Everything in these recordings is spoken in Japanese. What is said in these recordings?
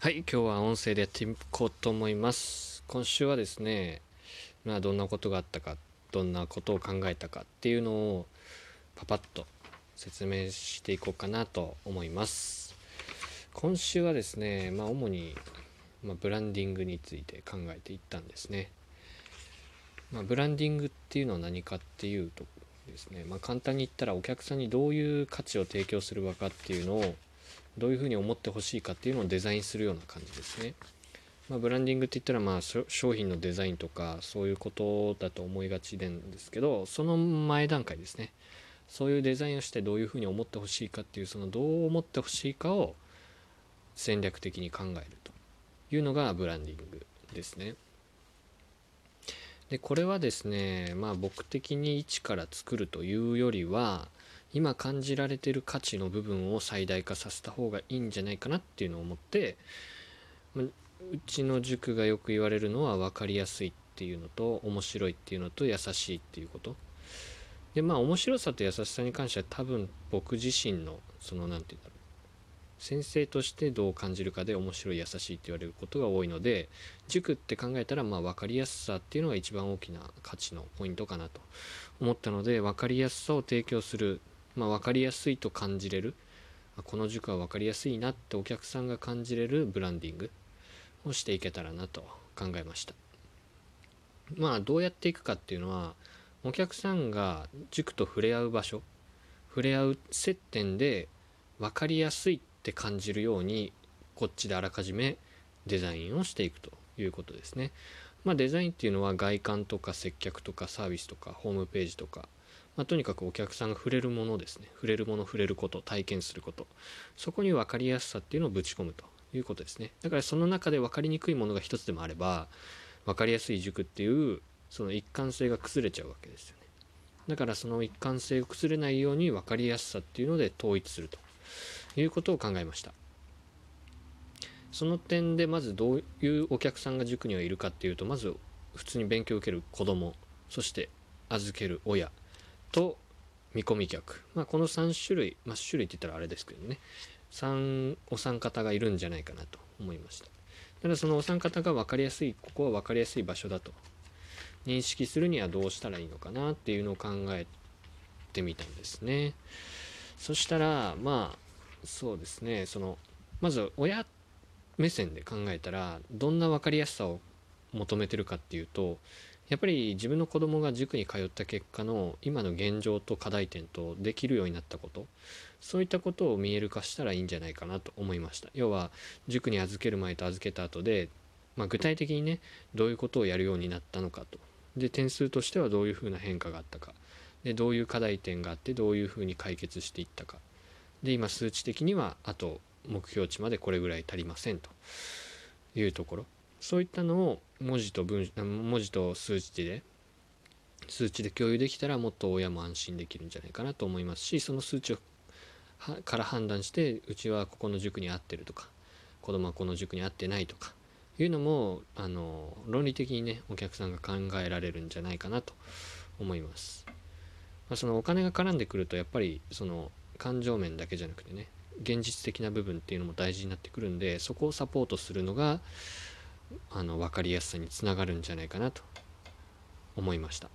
はい、今日は音声でやっていこうと思います。今週はですね、まあどんなことがあったか、どんなことを考えたかっていうのをパパッと説明していこうかなと思います。今週はですね、まあ主に、まあ、ブランディングについて考えていったんですね。まあ、ブランディングっていうのは何かっていうとですね、まあ、簡単に言ったらお客さんにどういう価値を提供する場かっていうのをどういうふうに思ってほしいかっていうのをデザインするような感じですね。まあ、ブランディングって言ったらまあ商品のデザインとかそういうことだと思いがちなんですけどその前段階ですねそういうデザインをしてどういうふうに思ってほしいかっていうそのどう思ってほしいかを戦略的に考えるというのがブランディングですね。でこれはですねまあ僕的に一から作るというよりは今感じられてる価値の部分を最大化させた方がいいんじゃないかなっていうのを思ってまうちの塾がよく言われるのは分かりやすいっていうのと面白いっていうのと優しいっていうこと。でまあ面白さと優しさに関しては多分僕自身のその何て言うんだろう先生としてどう感じるかで面白い優しいって言われることが多いので塾って考えたらまあ分かりやすさっていうのが一番大きな価値のポイントかなと思ったので分かりやすさを提供する、まあ、分かりやすいと感じれるこの塾は分かりやすいなってお客さんが感じれるブランディングをしていけたらなと考えましたまあどうやっていくかっていうのはお客さんが塾と触れ合う場所触れ合う接点で分かりやすいって感じるようにこっちであらかじめデザインをしていくということですね。まあ、デザインっていうのは外観とか接客とかサービスとかホームページとか、まあ、とにかくお客さんが触れるものですね。触れるもの触れること体験すること。そこに分かりやすさっていうのをぶち込むということですね。だからその中で分かりにくいものが一つでもあれば分かりやすい塾っていうその一貫性が崩れちゃうわけですよね。だからその一貫性が崩れないように分かりやすさっていうので統一するということを考えました。その点でまずどういうお客さんが塾にはいるかっていうとまず普通に勉強を受ける子どもそして預ける親。と見込み客、まあ、この3種類、まあ、種類って言ったらあれですけどね。3お三方がいるんじゃないかなと思いました。ただそのお三方が分かりやすいここは分かりやすい場所だと。認識するにはどうしたらいいのかなっていうのを考えてみたんですね。そしたらまあそうですね。そのまず親目線で考えたらどんな分かりやすさを求めてるかっていうとやっぱり自分の子供が塾に通った結果の今の現状と課題点とできるようになったことそういったことを見える化したらいいんじゃないかなと思いました。要は塾に預ける前と預けた後で、まあ、具体的にねどういうことをやるようになったのかと。で点数としてはどういうふうな変化があったか。でどういう課題点があってどういうふうに解決していったか。で今数値的にはあと目標値までこれぐらい足りませんというところ。そういったのを文字と文文字と数値で数値で共有できたらもっと親も安心できるんじゃないかなと思いますしその数値をから判断してうちはここの塾に合ってるとか子供はこの塾に合ってないとかいうのもあの論理的にねお客さんが考えられるんじゃないかなと思います、まあ、そのお金が絡んでくるとやっぱりその感情面だけじゃなくてね現実的な部分っていうのも大事になってくるんでそこをサポートするのがあの分かりやすさにつながるんじゃないかなと思いました。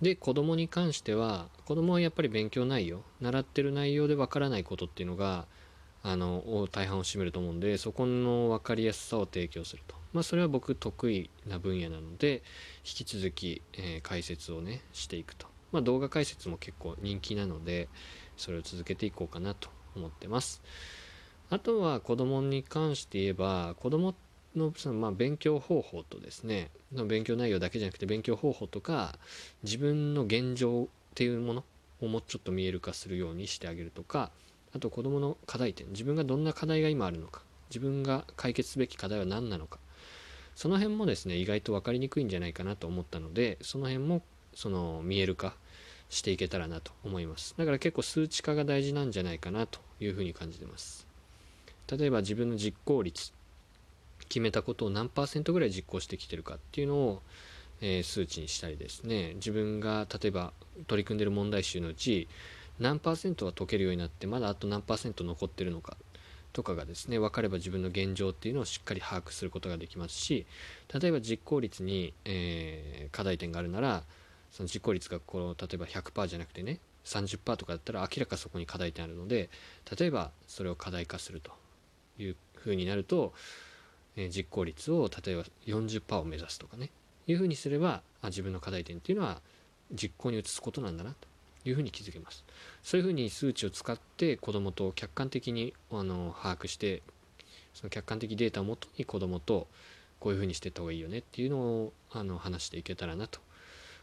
で子供に関しては子供はやっぱり勉強内容習ってる内容で分からないことっていうのがあの大半を占めると思うんでそこの分かりやすさを提供すると。まあそれは僕得意な分野なので引き続き、えー、解説をねしていくと。まあ動画解説も結構人気なのでそれを続けていこうかなと思ってます。あとは子供に関して言えば子供のそのまあ勉強方法とですね勉強内容だけじゃなくて勉強方法とか自分の現状っていうものをもうちょっと見える化するようにしてあげるとかあと子どもの課題点自分がどんな課題が今あるのか自分が解決すべき課題は何なのかその辺もですね意外と分かりにくいんじゃないかなと思ったのでその辺もその見える化していけたらなと思います。だから結構数値化が大事なんじゃないかなというふうに感じてます。例えば自分の実行率決めたことを何パーセントぐらい実行してきてるかっていうのを、えー、数値にしたりですね。自分が例えば取り組んでる問題集のうち何パーセントは解けるようになってまだあと何パーセント残ってるのかとかがですね分かれば自分の現状っていうのをしっかり把握することができますし例えば実行率に、えー、課題点があるならその実行率がこう例えば100%じゃなくてね30%とかだったら明らかそこに課題点あるので例えばそれを課題化すると。いうふうになると、えー、実行率を例えば40%を目指すとかねいうふうにすればあ自分の課題点っていうのは実行に移すことなんだなというふうに気づけます。そういうふうに数値を使って子どもと客観的にあの把握してその客観的データをもとに子どもとこういうふうにしていった方がいいよねっていうのをあの話していけたらなと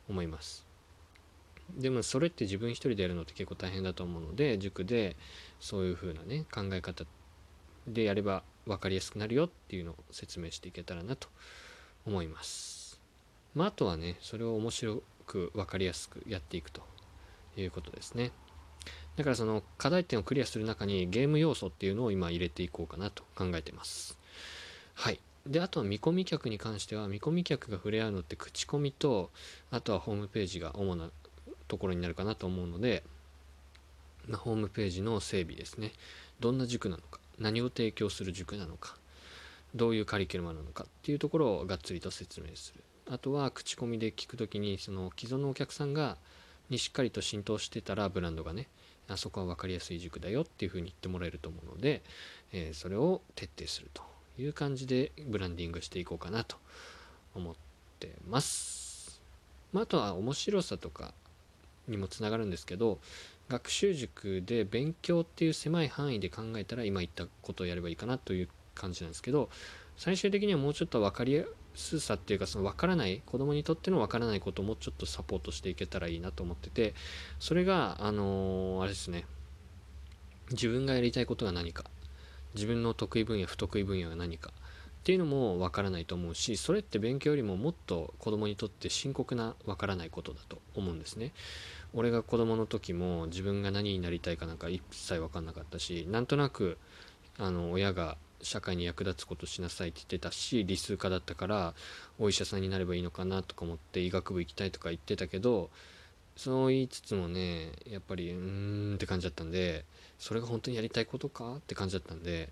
思います。でもそれって自分一人でやるのって結構大変だと思うので塾でそういうふうなね考え方でやれば分かりやすくなるよっていうのを説明していけたらなと思いますまああとはねそれを面白く分かりやすくやっていくということですね。だからその課題点をクリアする中にゲーム要素っていうのを今入れていこうかなと考えてます。はい。で、あとは見込み客に関しては、見込み客が触れ合うのって口コミと、あとはホームページが主なところになるかなと思うので、まあ、ホームページの整備ですね。どんな塾なのか、何を提供する塾なのか、どういうカリキュラムなのかっていうところをがっつりと説明する。あとは口コミで聞くときに、その既存のお客さんがにしっかりと浸透してたらブランドがねあそこは分かりやすい塾だよっていうふうに言ってもらえると思うので、えー、それを徹底するという感じでブランディングしていこうかなと思ってます。まあ、あとは面白さとかにもつながるんですけど学習塾で勉強っていう狭い範囲で考えたら今言ったことをやればいいかなという感じなんですけど最終的にはもうちょっと分かりやすさっていうかその分からない子供にとっての分からないことをもうちょっとサポートしていけたらいいなと思っててそれがあのー、あれですね。自分がやりたいことが何か。自分の得意分野不得意分野が何か。っていうのも分からないと思うしそれって勉強よりももっと子供にとって深刻な分からないことだと思うんですね。俺が子供の時も自分が何になりたいかなんか一切分かんなかったしなんとなくあの親が社会に役立つことしなさいって言ってたし理数科だったからお医者さんになればいいのかなとか思って医学部行きたいとか言ってたけどそう言いつつもねやっぱりうーんって感じだったんでそれが本当にやりたいことかって感じだったんで、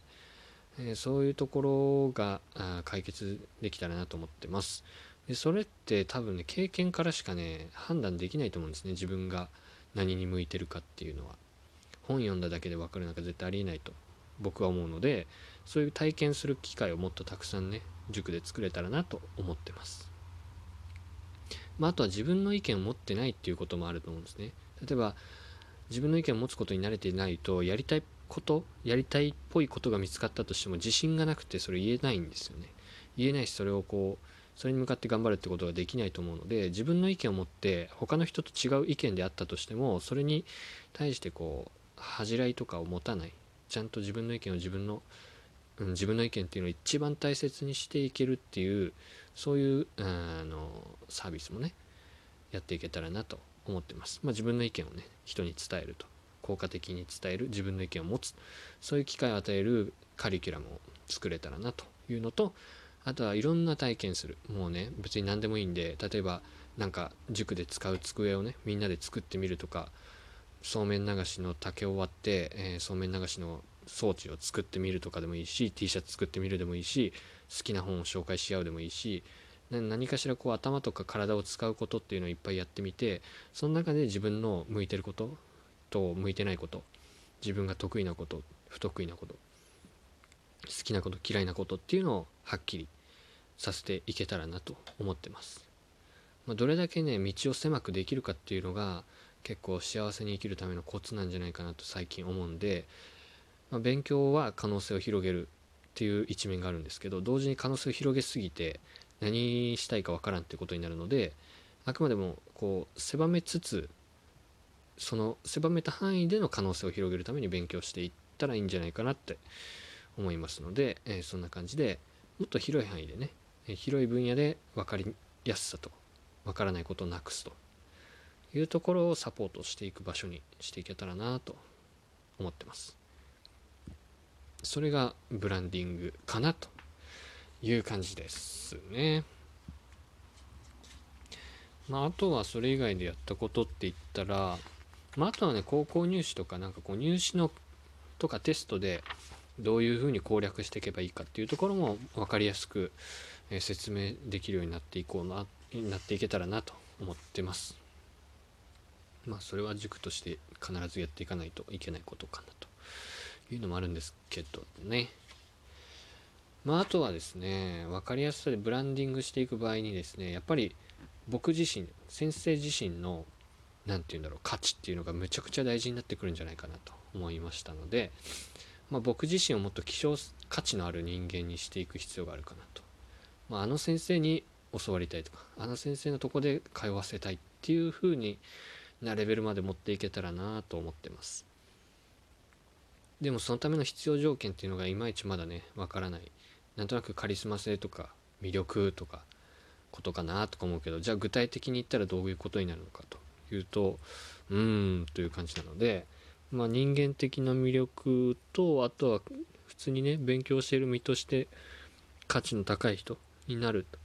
えー、そういうところがあ解決できたらなと思ってますでそれって多分ね経験からしかね判断できないと思うんですね自分が何に向いてるかっていうのは本読んだだけで分かるなんか絶対ありえないと僕は思うのでそういう体験する機会をもっとたくさんね塾で作れたらなと思ってます。まあ、あとは自分の意見を持ってないっていうこともあると思うんですね。例えば自分の意見を持つことに慣れていないとやりたいことやりたいっぽいことが見つかったとしても自信がなくてそれ言えないんですよね。言えないしそれをこうそれに向かって頑張るってことができないと思うので自分の意見を持って他の人と違う意見であったとしてもそれに対してこう恥じらいとかを持たないちゃんと自分の意見を自分のうん、自分の意見っていうのを一番大切にしていけるっていうそういうあのサービスもねやっていけたらなと思ってます。まあ、自分の意見をね人に伝えると効果的に伝える自分の意見を持つそういう機会を与えるカリキュラムを作れたらなというのとあとはいろんな体験する。もうね別に何でもいいんで例えばなんか塾で使う机をねみんなで作ってみるとかそうめん流しの竹を割って、えー、そうめん流しの装置を作ってみるとかでもいいし T シャツ作ってみるでもいいし好きな本を紹介し合うでもいいし何かしらこう頭とか体を使うことっていうのをいっぱいやってみてその中で自分の向いてることと向いてないこと自分が得意なこと不得意なこと好きなこと嫌いなことっていうのをはっきりさせていけたらなと思ってます。まあ、どれだけね道を狭くできるかっていうのが結構幸せに生きるためのコツなんじゃないかなと最近思うんでまあ、勉強は可能性を広げるっていう一面があるんですけど同時に可能性を広げすぎて何したいかわからんってことになるのであくまでもこう狭めつつその狭めた範囲での可能性を広げるために勉強していったらいいんじゃないかなって思いますので、えー、そんな感じでもっと広い範囲でね、えー、広い分野で分かりやすさと分からないことをなくすというところをサポートしていく場所にしていけたらなと思ってます。それがブランディングかなという感じですね。まあ、あとはそれ以外でやったことって言ったら、まあ、あとはね、高校入試とか、なんかこう入試のとかテストでどういうふうに攻略していけばいいかっていうところも分かりやすく、え説明できるようになっていこうななっていけたらなと思ってます。まあそれは塾として必ずやっていかないといけないことかなというのもあるんですけどね。まああとはですね分かりやすさでブランディングしていく場合にですねやっぱり僕自身先生自身の何て言うんだろう価値っていうのがむちゃくちゃ大事になってくるんじゃないかなと思いましたのでまあ、僕自身をもっと希少価値のある人間にしていく必要があるかなと、まあ、あの先生に教わりたいとかあの先生のとこで通わせたいっていう風になレベルまで持っていけたらなと思ってます。でもそのための必要条件っていうのがいまいちまだねわからない。なんとなくカリスマ性とか魅力とかことかなとか思うけどじゃあ具体的に言ったらどういうことになるのかと。いうとうーんという感じなのでまあ、人間的な魅力とあとは普通にね勉強している身として価値の高い人になる。と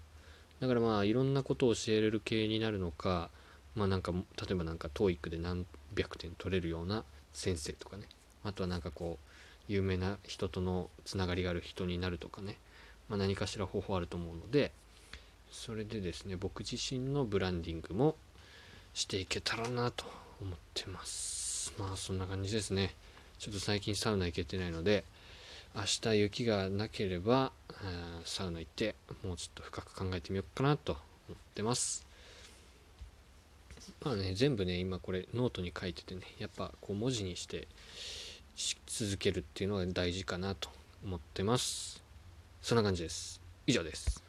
だからまあいろんなことを教えれる系になるのかまあなんか例えばなんか TOEIC で何百点取れるような先生とかね。あとはなんかこう有名な人とのつながりがある人になるとかね、まあ、何かしら方法あると思うのでそれでですね僕自身のブランディングもしていけたらなと思ってます。まあそんな感じですね。ちょっと最近サウナ行けてないので明日雪がなければサウナ行ってもうちょっと深く考えてみようかなと思ってます。まあね全部ね今これノートに書いててねやっぱこう文字にしてし続けるっていうのが大事かなと思ってます。そんな感じです。以上です。